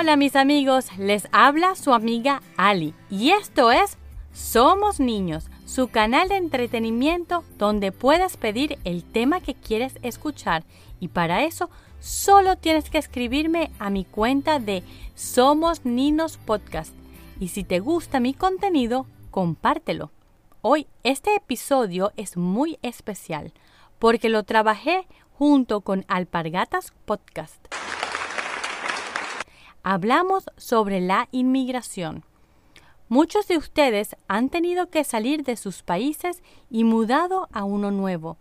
Hola mis amigos, les habla su amiga Ali. Y esto es Somos Niños, su canal de entretenimiento donde puedes pedir el tema que quieres escuchar. Y para eso solo tienes que escribirme a mi cuenta de Somos Niños Podcast. Y si te gusta mi contenido, compártelo. Hoy este episodio es muy especial porque lo trabajé junto con Alpargatas Podcast hablamos sobre la inmigración. Muchos de ustedes han tenido que salir de sus países y mudado a uno nuevo.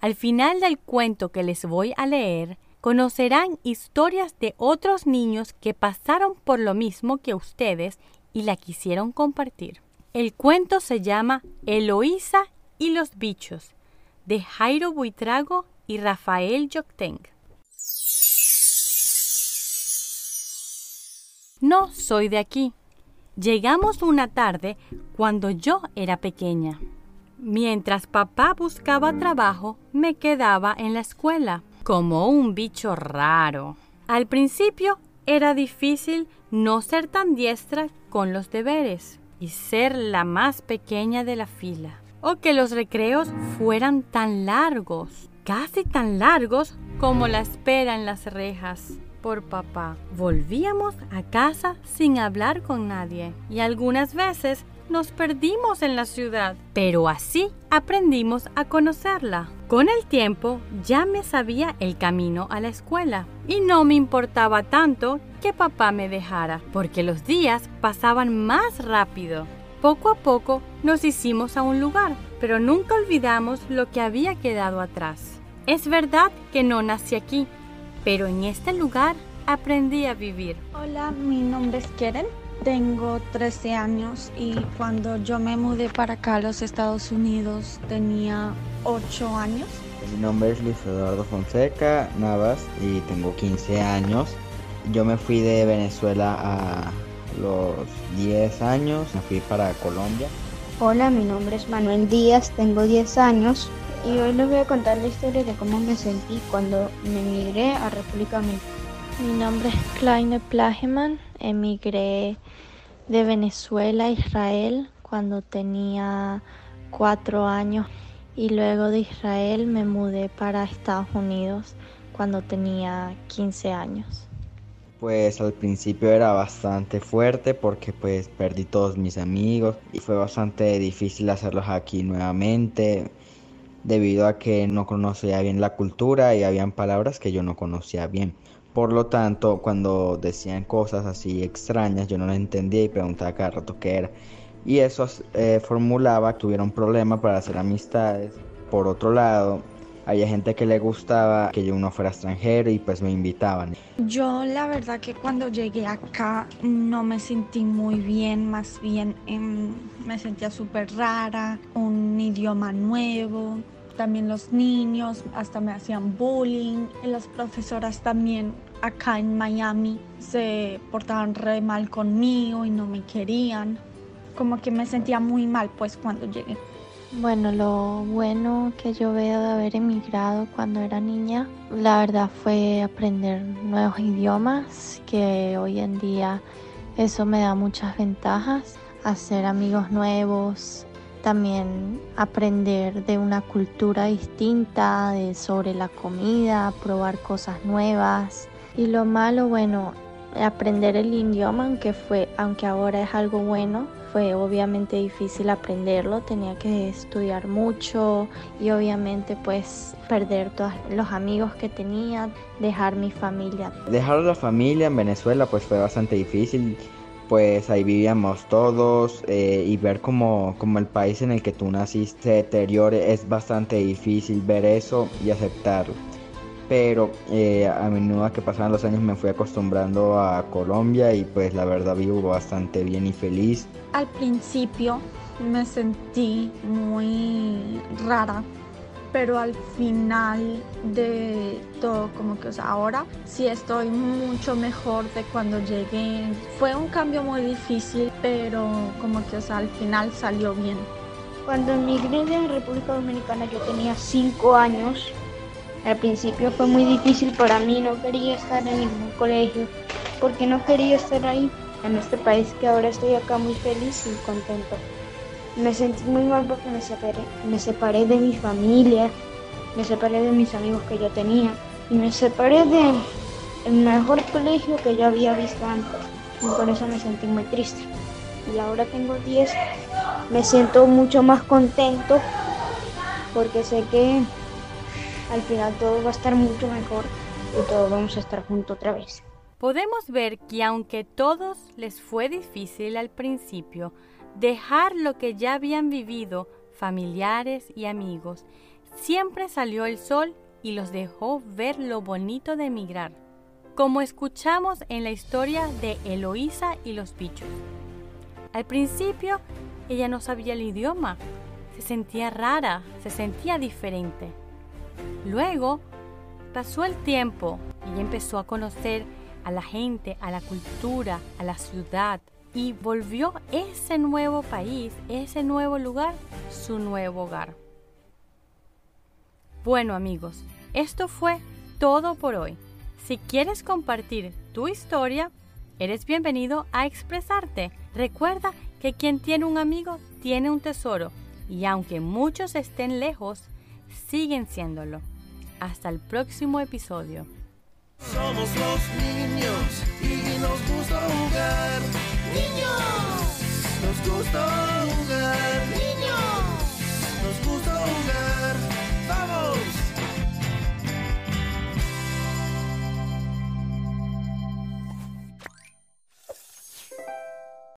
Al final del cuento que les voy a leer, conocerán historias de otros niños que pasaron por lo mismo que ustedes y la quisieron compartir. El cuento se llama Eloísa y los bichos, de Jairo Buitrago y Rafael Yocteng. No soy de aquí. Llegamos una tarde cuando yo era pequeña. Mientras papá buscaba trabajo, me quedaba en la escuela, como un bicho raro. Al principio era difícil no ser tan diestra con los deberes y ser la más pequeña de la fila. O que los recreos fueran tan largos, casi tan largos como la espera en las rejas por papá. Volvíamos a casa sin hablar con nadie y algunas veces nos perdimos en la ciudad, pero así aprendimos a conocerla. Con el tiempo ya me sabía el camino a la escuela y no me importaba tanto que papá me dejara, porque los días pasaban más rápido. Poco a poco nos hicimos a un lugar, pero nunca olvidamos lo que había quedado atrás. Es verdad que no nací aquí, pero en este lugar aprendí a vivir. Hola, mi nombre es Keren, tengo 13 años y cuando yo me mudé para acá a los Estados Unidos tenía 8 años. Mi nombre es Luis Eduardo Fonseca Navas y tengo 15 años. Yo me fui de Venezuela a los 10 años, me fui para Colombia. Hola, mi nombre es Manuel Díaz, tengo 10 años y hoy les voy a contar la historia de cómo me sentí cuando me emigré a República Dominicana. Mi nombre es Kleine Plageman, emigré de Venezuela a Israel cuando tenía cuatro años y luego de Israel me mudé para Estados Unidos cuando tenía 15 años. Pues al principio era bastante fuerte porque pues perdí todos mis amigos y fue bastante difícil hacerlos aquí nuevamente debido a que no conocía bien la cultura y habían palabras que yo no conocía bien. Por lo tanto, cuando decían cosas así extrañas, yo no las entendía y preguntaba cada rato qué era. Y eso eh, formulaba que tuvieron problema para hacer amistades. Por otro lado, había gente que le gustaba que yo no fuera extranjero y pues me invitaban. Yo la verdad que cuando llegué acá no me sentí muy bien, más bien em, me sentía súper rara, un idioma nuevo, también los niños hasta me hacían bullying, las profesoras también acá en Miami se portaban re mal conmigo y no me querían, como que me sentía muy mal pues cuando llegué. Bueno, lo bueno que yo veo de haber emigrado cuando era niña, la verdad fue aprender nuevos idiomas, que hoy en día eso me da muchas ventajas, hacer amigos nuevos, también aprender de una cultura distinta, de, sobre la comida, probar cosas nuevas. Y lo malo, bueno, aprender el idioma, aunque fue, aunque ahora es algo bueno, fue obviamente difícil aprenderlo, tenía que estudiar mucho y obviamente pues perder todos los amigos que tenía, dejar mi familia. Dejar la familia en Venezuela pues fue bastante difícil pues ahí vivíamos todos eh, y ver como, como el país en el que tú naciste se deteriore es bastante difícil ver eso y aceptarlo. Pero eh, a menudo que pasaban los años me fui acostumbrando a Colombia y pues la verdad vivo bastante bien y feliz. Al principio me sentí muy rara pero al final de todo, como que o sea, ahora sí estoy mucho mejor de cuando llegué. Fue un cambio muy difícil, pero como que o sea, al final salió bien. Cuando emigré de República Dominicana yo tenía 5 años. Al principio fue muy difícil para mí, no quería estar en ningún colegio porque no quería estar ahí, en este país que ahora estoy acá muy feliz y contento. Me sentí muy mal porque me separé, me separé de mi familia, me separé de mis amigos que yo tenía y me separé de el mejor colegio que yo había visto antes y por eso me sentí muy triste. Y ahora tengo 10, me siento mucho más contento porque sé que al final todo va a estar mucho mejor y todos vamos a estar juntos otra vez. Podemos ver que aunque todos les fue difícil al principio dejar lo que ya habían vivido, familiares y amigos, siempre salió el sol y los dejó ver lo bonito de emigrar, como escuchamos en la historia de Eloísa y los bichos. Al principio ella no sabía el idioma, se sentía rara, se sentía diferente. Luego pasó el tiempo y empezó a conocer a la gente, a la cultura, a la ciudad y volvió ese nuevo país, ese nuevo lugar, su nuevo hogar. Bueno amigos, esto fue todo por hoy. Si quieres compartir tu historia, eres bienvenido a expresarte. Recuerda que quien tiene un amigo tiene un tesoro y aunque muchos estén lejos, siguen siéndolo. Hasta el próximo episodio. Somos los niños y nos gusta jugar. Niños, nos gusta jugar.